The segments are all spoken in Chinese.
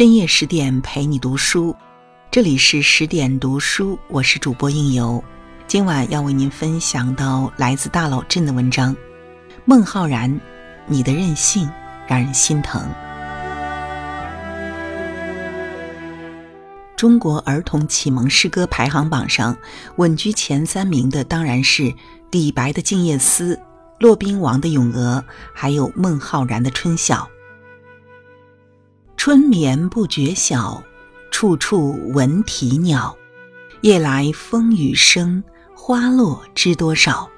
深夜十点陪你读书，这里是十点读书，我是主播应由。今晚要为您分享到来自大老镇的文章，孟浩然，你的任性让人心疼。中国儿童启蒙诗歌排行榜上稳居前三名的，当然是李白的《静夜思》，骆宾王的《咏鹅》，还有孟浩然的《春晓》。春眠不觉晓，处处闻啼鸟。夜来风雨声，花落知多少。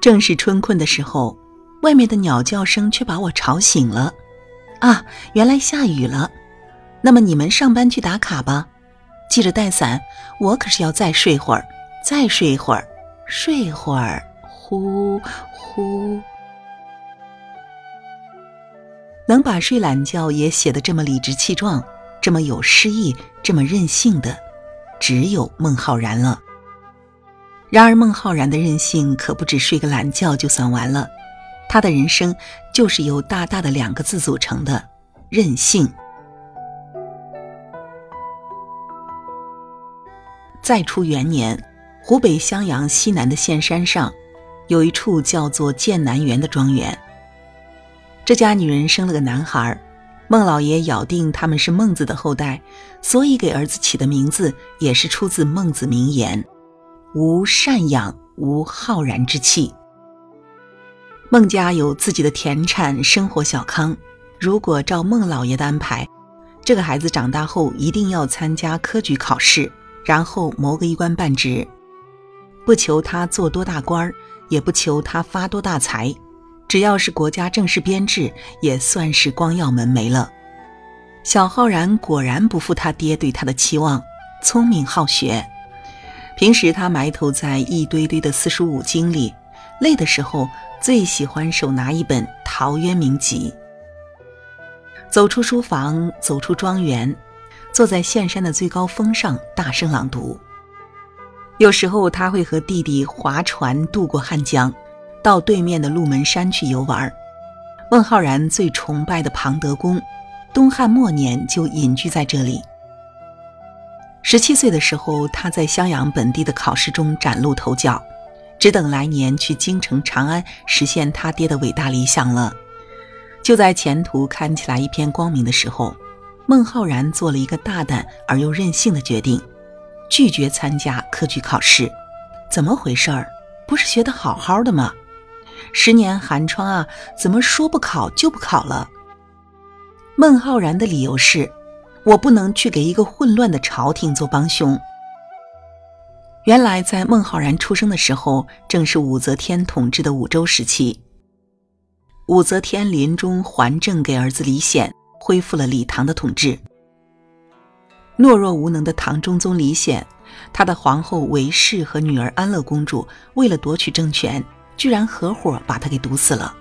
正是春困的时候，外面的鸟叫声却把我吵醒了。啊，原来下雨了。那么你们上班去打卡吧，记着带伞。我可是要再睡会儿，再睡一会儿，睡会儿，呼呼。能把睡懒觉也写得这么理直气壮，这么有诗意，这么任性的，只有孟浩然了。然而孟浩然的任性可不止睡个懒觉就算完了，他的人生就是由大大的两个字组成的——任性。再出元年，湖北襄阳西南的县山上，有一处叫做剑南园的庄园。这家女人生了个男孩，孟老爷咬定他们是孟子的后代，所以给儿子起的名字也是出自孟子名言：“无赡养，无浩然之气。”孟家有自己的田产，生活小康。如果照孟老爷的安排，这个孩子长大后一定要参加科举考试。然后谋个一官半职，不求他做多大官儿，也不求他发多大财，只要是国家正式编制，也算是光耀门楣了。小浩然果然不负他爹对他的期望，聪明好学。平时他埋头在一堆堆的四书五经里，累的时候最喜欢手拿一本《陶渊明集》，走出书房，走出庄园。坐在岘山的最高峰上，大声朗读。有时候他会和弟弟划船渡过汉江，到对面的鹿门山去游玩。孟浩然最崇拜的庞德公，东汉末年就隐居在这里。十七岁的时候，他在襄阳本地的考试中崭露头角，只等来年去京城长安实现他爹的伟大理想了。就在前途看起来一片光明的时候。孟浩然做了一个大胆而又任性的决定，拒绝参加科举考试。怎么回事儿？不是学得好好的吗？十年寒窗啊，怎么说不考就不考了？孟浩然的理由是：我不能去给一个混乱的朝廷做帮凶。原来，在孟浩然出生的时候，正是武则天统治的武周时期。武则天临终还政给儿子李显。恢复了李唐的统治。懦弱无能的唐中宗李显，他的皇后韦氏和女儿安乐公主为了夺取政权，居然合伙把他给毒死了。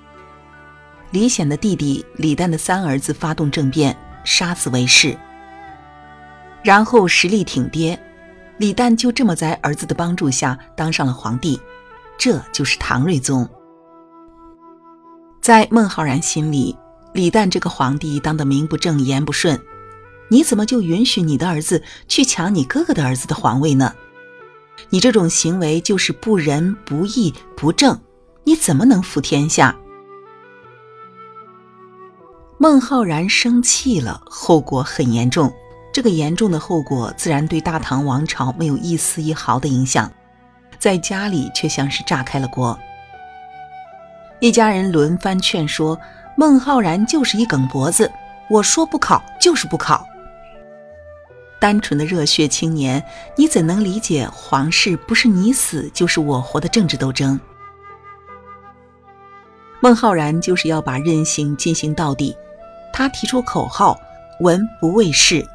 李显的弟弟李旦的三儿子发动政变，杀死韦氏，然后实力挺爹，李旦就这么在儿子的帮助下当上了皇帝，这就是唐睿宗。在孟浩然心里。李旦这个皇帝当得名不正言不顺，你怎么就允许你的儿子去抢你哥哥的儿子的皇位呢？你这种行为就是不仁不义不正，你怎么能服天下？孟浩然生气了，后果很严重。这个严重的后果自然对大唐王朝没有一丝一毫的影响，在家里却像是炸开了锅。一家人轮番劝说。孟浩然就是一梗脖子，我说不考就是不考。单纯的热血青年，你怎能理解皇室不是你死就是我活的政治斗争？孟浩然就是要把任性进行到底，他提出口号“文不畏仕”，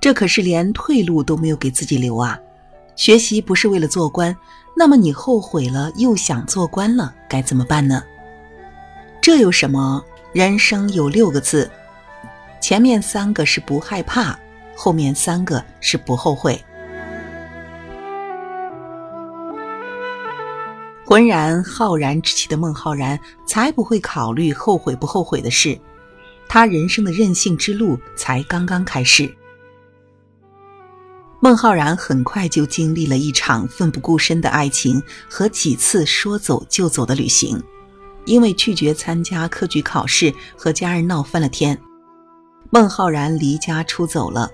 这可是连退路都没有给自己留啊！学习不是为了做官，那么你后悔了又想做官了，该怎么办呢？这有什么？人生有六个字，前面三个是不害怕，后面三个是不后悔。浑然浩然之气的孟浩然，才不会考虑后悔不后悔的事。他人生的任性之路才刚刚开始。孟浩然很快就经历了一场奋不顾身的爱情和几次说走就走的旅行，因为拒绝参加科举考试和家人闹翻了天，孟浩然离家出走了。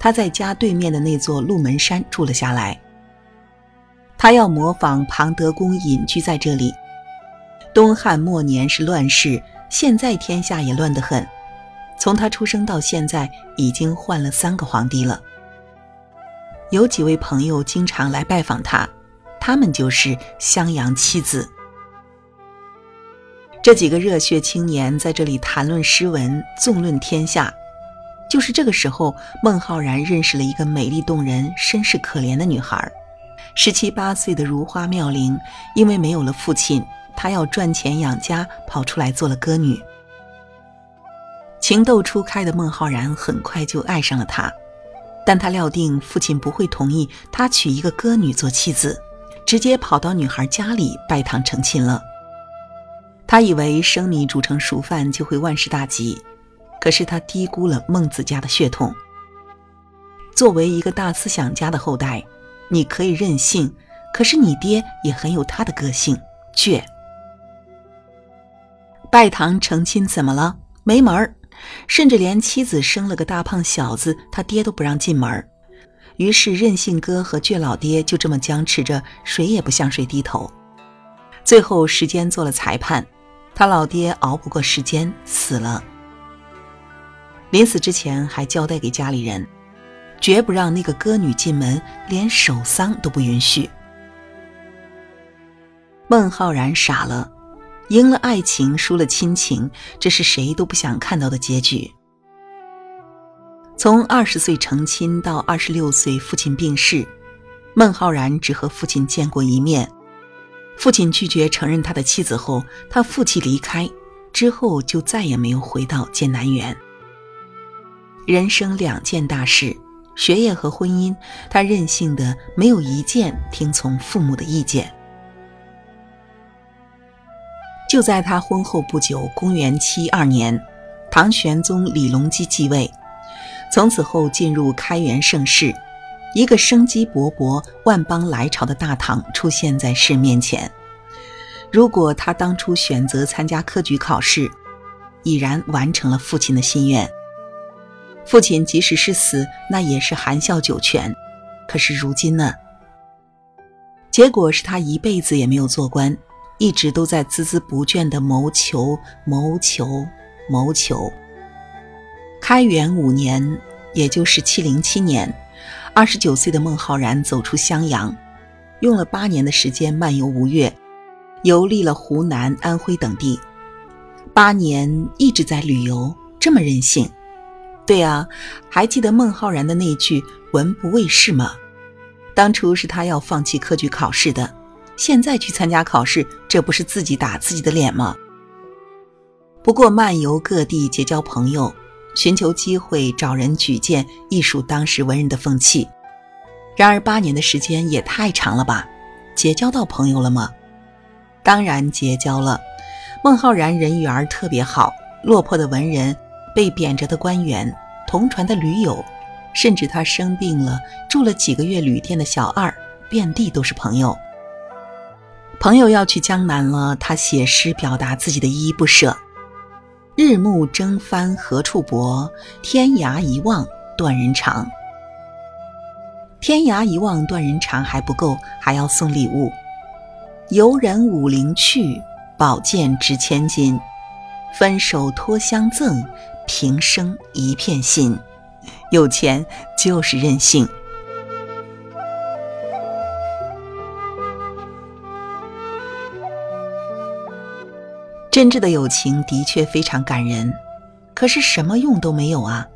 他在家对面的那座鹿门山住了下来。他要模仿庞德公隐居在这里。东汉末年是乱世，现在天下也乱得很。从他出生到现在，已经换了三个皇帝了。有几位朋友经常来拜访他，他们就是襄阳七子。这几个热血青年在这里谈论诗文，纵论天下。就是这个时候，孟浩然认识了一个美丽动人、身世可怜的女孩。十七八岁的如花妙龄，因为没有了父亲，她要赚钱养家，跑出来做了歌女。情窦初开的孟浩然很快就爱上了她。但他料定父亲不会同意他娶一个歌女做妻子，直接跑到女孩家里拜堂成亲了。他以为生米煮成熟饭就会万事大吉，可是他低估了孟子家的血统。作为一个大思想家的后代，你可以任性，可是你爹也很有他的个性，倔。拜堂成亲怎么了？没门儿。甚至连妻子生了个大胖小子，他爹都不让进门于是任性哥和倔老爹就这么僵持着，谁也不向谁低头。最后时间做了裁判，他老爹熬不过时间死了。临死之前还交代给家里人，绝不让那个歌女进门，连守丧都不允许。孟浩然傻了。赢了爱情，输了亲情，这是谁都不想看到的结局。从二十岁成亲到二十六岁父亲病逝，孟浩然只和父亲见过一面。父亲拒绝承认他的妻子后，他负气离开，之后就再也没有回到剑南园。人生两件大事，学业和婚姻，他任性的没有一件听从父母的意见。就在他婚后不久，公元七二年，唐玄宗李隆基继位，从此后进入开元盛世，一个生机勃勃、万邦来朝的大唐出现在世面前。如果他当初选择参加科举考试，已然完成了父亲的心愿。父亲即使是死，那也是含笑九泉。可是如今呢？结果是他一辈子也没有做官。一直都在孜孜不倦地谋求、谋求、谋求。开元五年，也就是七零七年，二十九岁的孟浩然走出襄阳，用了八年的时间漫游吴越，游历了湖南、安徽等地。八年一直在旅游，这么任性？对啊，还记得孟浩然的那句“文不为世”吗？当初是他要放弃科举考试的。现在去参加考试，这不是自己打自己的脸吗？不过漫游各地结交朋友，寻求机会找人举荐，亦属当时文人的风气。然而八年的时间也太长了吧？结交到朋友了吗？当然结交了。孟浩然人缘特别好，落魄的文人，被贬谪的官员，同船的驴友，甚至他生病了住了几个月旅店的小二，遍地都是朋友。朋友要去江南了，他写诗表达自己的依依不舍。日暮征帆何处泊？天涯一望断人肠。天涯一望断人肠还不够，还要送礼物。游人武陵去，宝剑值千金。分手托相赠，平生一片心。有钱就是任性。真挚的友情的确非常感人，可是什么用都没有啊！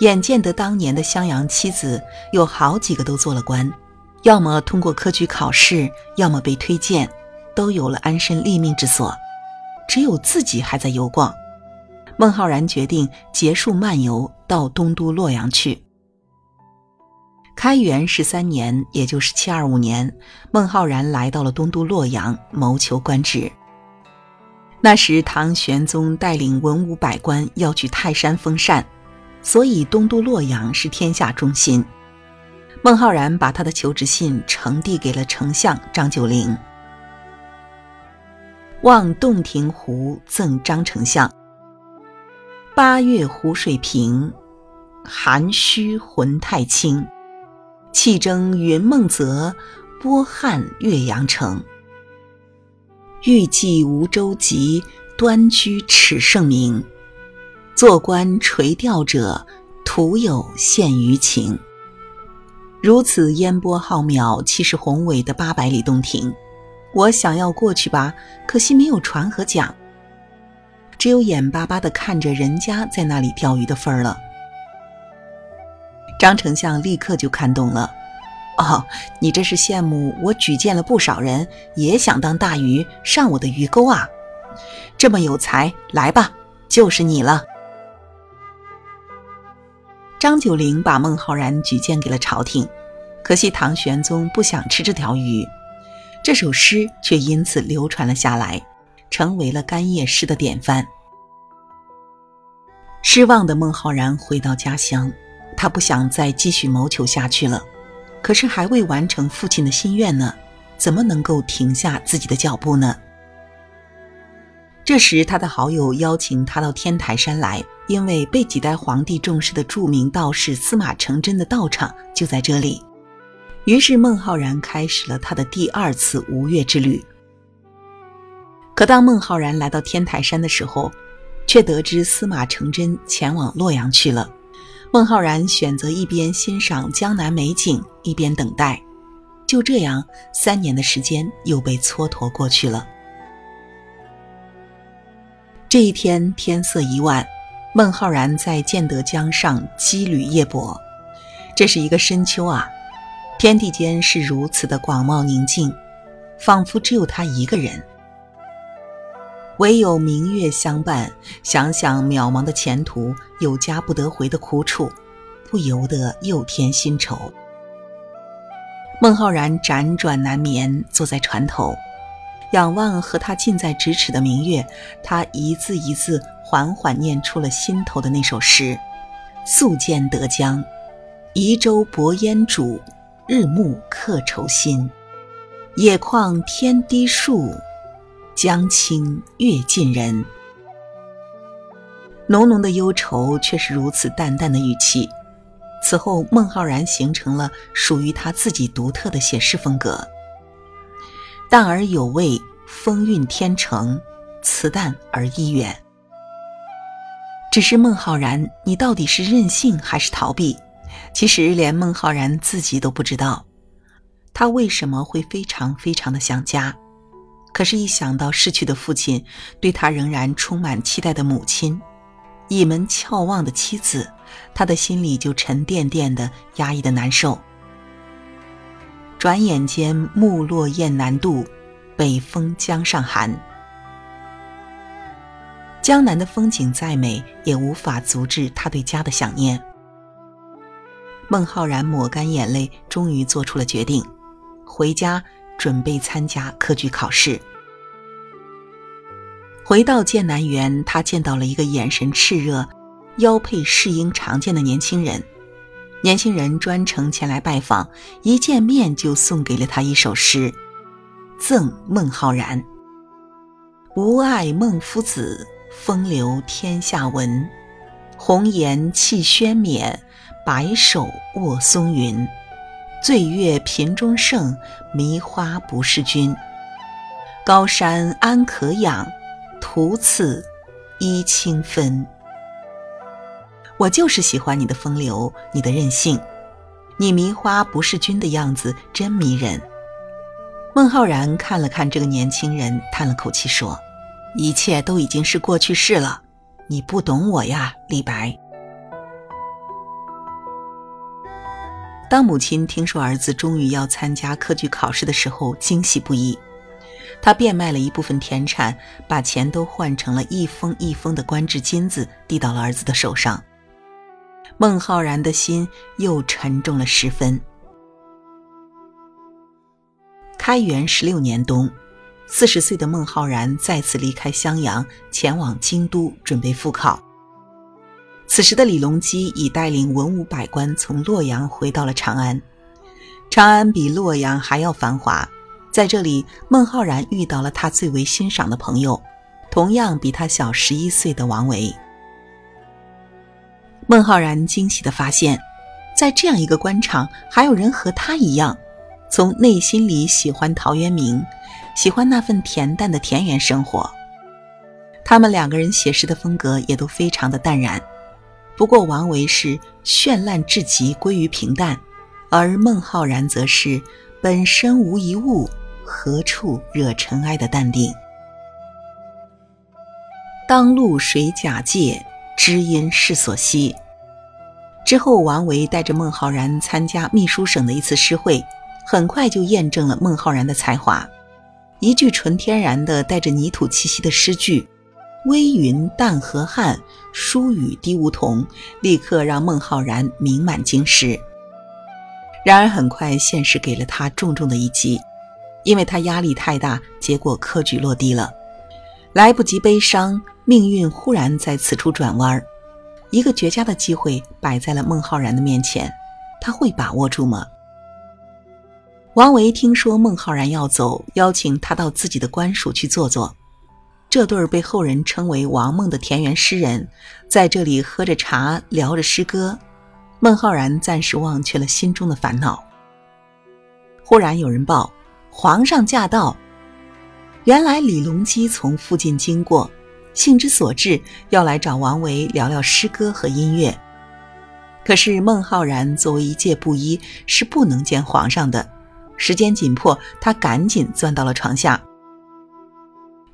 眼见得当年的襄阳妻子有好几个都做了官，要么通过科举考试，要么被推荐，都有了安身立命之所，只有自己还在游逛。孟浩然决定结束漫游，到东都洛阳去。开元十三年，也就是七二五年，孟浩然来到了东都洛阳，谋求官职。那时唐玄宗带领文武百官要去泰山封禅，所以东都洛阳是天下中心。孟浩然把他的求职信呈递给了丞相张九龄，望洞庭湖赠张丞相。八月湖水平，寒虚魂太清。气蒸云梦泽，波撼岳阳城。欲济无舟楫，端居耻圣明。坐观垂钓者，徒有羡鱼情。如此烟波浩渺、气势宏伟的八百里洞庭，我想要过去吧，可惜没有船和桨，只有眼巴巴地看着人家在那里钓鱼的份儿了。张丞相立刻就看懂了，哦，你这是羡慕我举荐了不少人，也想当大鱼上我的鱼钩啊？这么有才，来吧，就是你了。张九龄把孟浩然举荐给了朝廷，可惜唐玄宗不想吃这条鱼，这首诗却因此流传了下来，成为了干叶诗的典范。失望的孟浩然回到家乡，他不想再继续谋求下去了，可是还未完成父亲的心愿呢，怎么能够停下自己的脚步呢？这时，他的好友邀请他到天台山来。因为被几代皇帝重视的著名道士司马承祯的道场就在这里，于是孟浩然开始了他的第二次吴越之旅。可当孟浩然来到天台山的时候，却得知司马承祯前往洛阳去了。孟浩然选择一边欣赏江南美景，一边等待。就这样，三年的时间又被蹉跎过去了。这一天天色已晚。孟浩然在建德江上羁旅夜泊，这是一个深秋啊，天地间是如此的广袤宁静，仿佛只有他一个人。唯有明月相伴，想想渺茫的前途，有家不得回的苦楚，不由得又添新愁。孟浩然辗转难眠，坐在船头，仰望和他近在咫尺的明月，他一字一字。缓缓念出了心头的那首诗：“宿建德江，移舟泊烟渚，日暮客愁新。野旷天低树，江清月近人。”浓浓的忧愁，却是如此淡淡的语气。此后，孟浩然形成了属于他自己独特的写诗风格，淡而有味，风韵天成，词淡而意远。只是孟浩然，你到底是任性还是逃避？其实连孟浩然自己都不知道，他为什么会非常非常的想家。可是，一想到逝去的父亲，对他仍然充满期待的母亲，倚门翘望的妻子，他的心里就沉甸甸的，压抑的难受。转眼间，木落雁南渡，北风江上寒。江南的风景再美，也无法阻止他对家的想念。孟浩然抹干眼泪，终于做出了决定，回家准备参加科举考试。回到剑南园，他见到了一个眼神炽热、腰佩侍英长剑的年轻人。年轻人专程前来拜访，一见面就送给了他一首诗，赠孟浩然：“吾爱孟夫子。”风流天下闻，红颜弃轩冕，白首卧松云。醉月频中圣，迷花不是君。高山安可仰，徒次依清芬。我就是喜欢你的风流，你的任性，你迷花不是君的样子真迷人。孟浩然看了看这个年轻人，叹了口气说。一切都已经是过去式了，你不懂我呀，李白。当母亲听说儿子终于要参加科举考试的时候，惊喜不已。他变卖了一部分田产，把钱都换成了一封一封的官制金子，递到了儿子的手上。孟浩然的心又沉重了十分。开元十六年冬。四十岁的孟浩然再次离开襄阳，前往京都准备复考。此时的李隆基已带领文武百官从洛阳回到了长安。长安比洛阳还要繁华，在这里，孟浩然遇到了他最为欣赏的朋友，同样比他小十一岁的王维。孟浩然惊喜地发现，在这样一个官场，还有人和他一样，从内心里喜欢陶渊明，喜欢那份恬淡的田园生活。他们两个人写诗的风格也都非常的淡然。不过，王维是绚烂至极，归于平淡；而孟浩然则是本身无一物，何处惹尘埃的淡定。当路谁假借，知音是所惜。之后，王维带着孟浩然参加秘书省的一次诗会，很快就验证了孟浩然的才华。一句纯天然的带着泥土气息的诗句。微云淡河汉，疏雨滴梧桐，立刻让孟浩然名满京师。然而，很快现实给了他重重的一击，因为他压力太大，结果科举落地了。来不及悲伤，命运忽然在此处转弯，一个绝佳的机会摆在了孟浩然的面前，他会把握住吗？王维听说孟浩然要走，邀请他到自己的官署去坐坐。这对被后人称为“王孟”的田园诗人，在这里喝着茶，聊着诗歌。孟浩然暂时忘却了心中的烦恼。忽然有人报：“皇上驾到！”原来李隆基从附近经过，兴之所至，要来找王维聊聊诗歌和音乐。可是孟浩然作为一介布衣，是不能见皇上的。时间紧迫，他赶紧钻到了床下。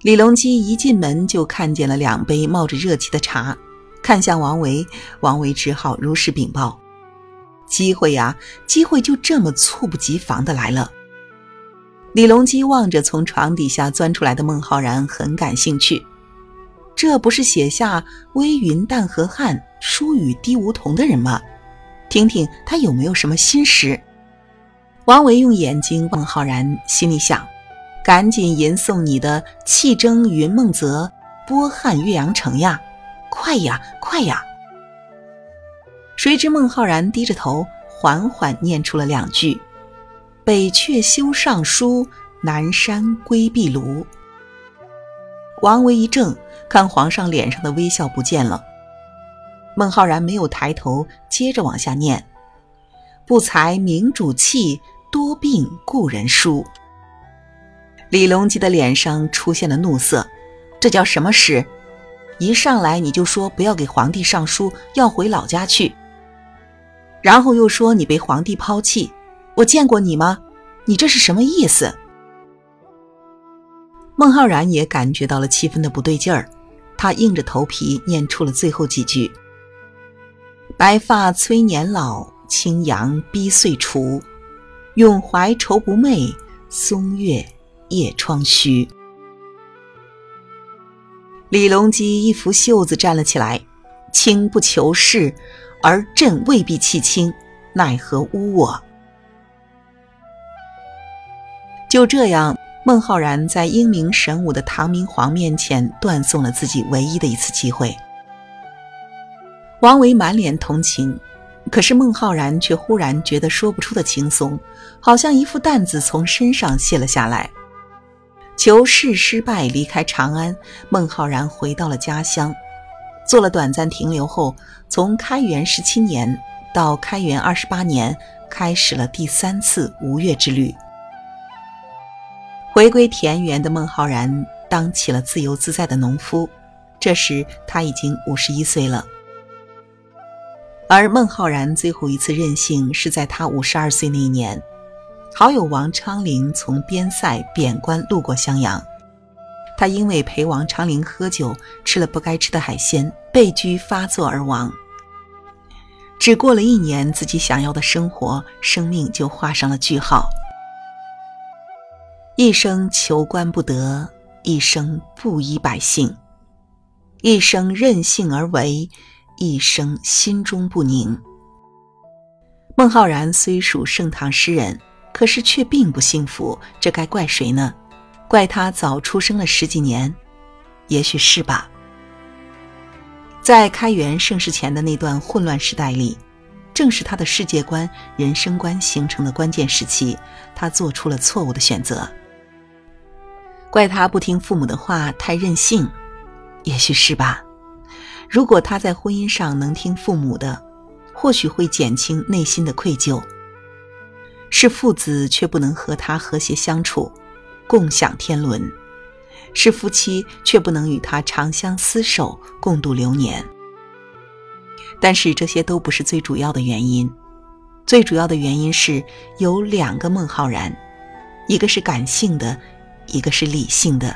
李隆基一进门就看见了两杯冒着热气的茶，看向王维，王维只好如实禀报：“机会呀，机会就这么猝不及防的来了。”李隆基望着从床底下钻出来的孟浩然，很感兴趣。这不是写下“微云淡河汉，疏雨滴梧桐”的人吗？听听他有没有什么新诗。王维用眼睛望浩然，心里想。赶紧吟诵你的“气蒸云梦泽，波撼岳阳城”呀！快呀，快呀！谁知孟浩然低着头，缓缓念出了两句：“北阙修上书，南山归壁庐。”王维一怔，看皇上脸上的微笑不见了。孟浩然没有抬头，接着往下念：“不才明主弃，多病故人疏。”李隆基的脸上出现了怒色，这叫什么诗？一上来你就说不要给皇帝上书，要回老家去，然后又说你被皇帝抛弃，我见过你吗？你这是什么意思？孟浩然也感觉到了气氛的不对劲儿，他硬着头皮念出了最后几句：“白发催年老，青阳逼岁除，永怀愁不寐，松月。”夜窗虚，李隆基一拂袖子站了起来。卿不求是，而朕未必弃卿，奈何污我？就这样，孟浩然在英明神武的唐明皇面前断送了自己唯一的一次机会。王维满脸同情，可是孟浩然却忽然觉得说不出的轻松，好像一副担子从身上卸了下来。求试失败，离开长安，孟浩然回到了家乡，做了短暂停留后，从开元十七年到开元二十八年，开始了第三次吴越之旅。回归田园的孟浩然当起了自由自在的农夫，这时他已经五十一岁了。而孟浩然最后一次任性是在他五十二岁那一年。好友王昌龄从边塞贬官路过襄阳，他因为陪王昌龄喝酒，吃了不该吃的海鲜，被拘发作而亡。只过了一年，自己想要的生活，生命就画上了句号。一生求官不得，一生不依百姓，一生任性而为，一生心中不宁。孟浩然虽属盛唐诗人。可是却并不幸福，这该怪谁呢？怪他早出生了十几年，也许是吧。在开元盛世前的那段混乱时代里，正是他的世界观、人生观形成的关键时期，他做出了错误的选择。怪他不听父母的话，太任性，也许是吧。如果他在婚姻上能听父母的，或许会减轻内心的愧疚。是父子却不能和他和谐相处，共享天伦。是夫妻，却不能与他长相厮守，共度流年。但是这些都不是最主要的原因，最主要的原因是有两个孟浩然，一个是感性的，一个是理性的。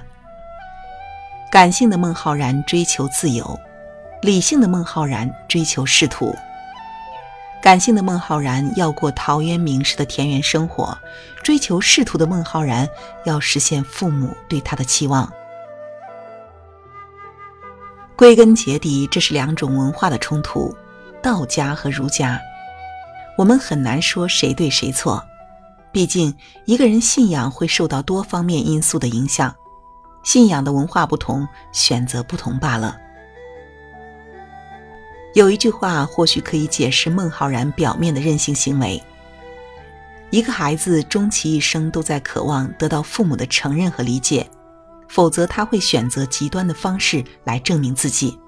感性的孟浩然追求自由，理性的孟浩然追求仕途。感性的孟浩然要过陶渊明式的田园生活，追求仕途的孟浩然要实现父母对他的期望。归根结底，这是两种文化的冲突，道家和儒家。我们很难说谁对谁错，毕竟一个人信仰会受到多方面因素的影响，信仰的文化不同，选择不同罢了。有一句话或许可以解释孟浩然表面的任性行为：一个孩子终其一生都在渴望得到父母的承认和理解，否则他会选择极端的方式来证明自己。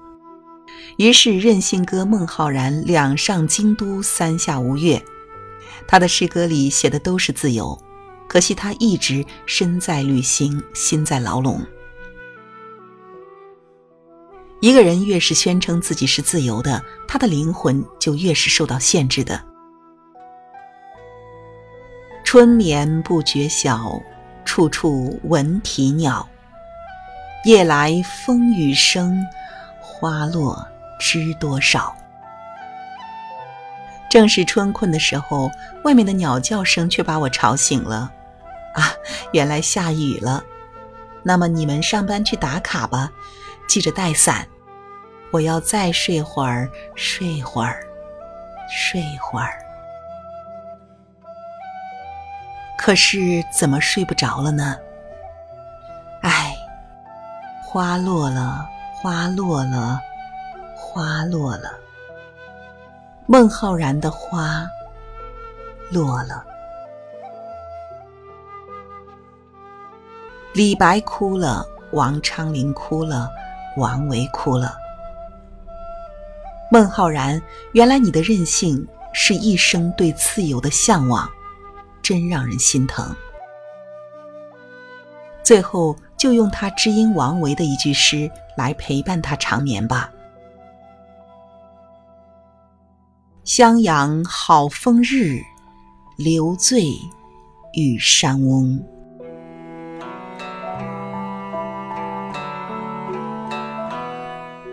于是，任性哥孟浩然两上京都，三下吴越，他的诗歌里写的都是自由，可惜他一直身在旅行，心在牢笼。一个人越是宣称自己是自由的，他的灵魂就越是受到限制的。春眠不觉晓，处处闻啼鸟。夜来风雨声，花落知多少。正是春困的时候，外面的鸟叫声却把我吵醒了。啊，原来下雨了。那么你们上班去打卡吧。记着带伞，我要再睡会儿，睡会儿，睡会儿。可是怎么睡不着了呢？唉，花落了，花落了，花落了。孟浩然的花落了，李白哭了，王昌龄哭了。王维哭了。孟浩然，原来你的任性是一生对自由的向往，真让人心疼。最后，就用他知音王维的一句诗来陪伴他长眠吧：“襄阳好风日，留醉玉山翁。”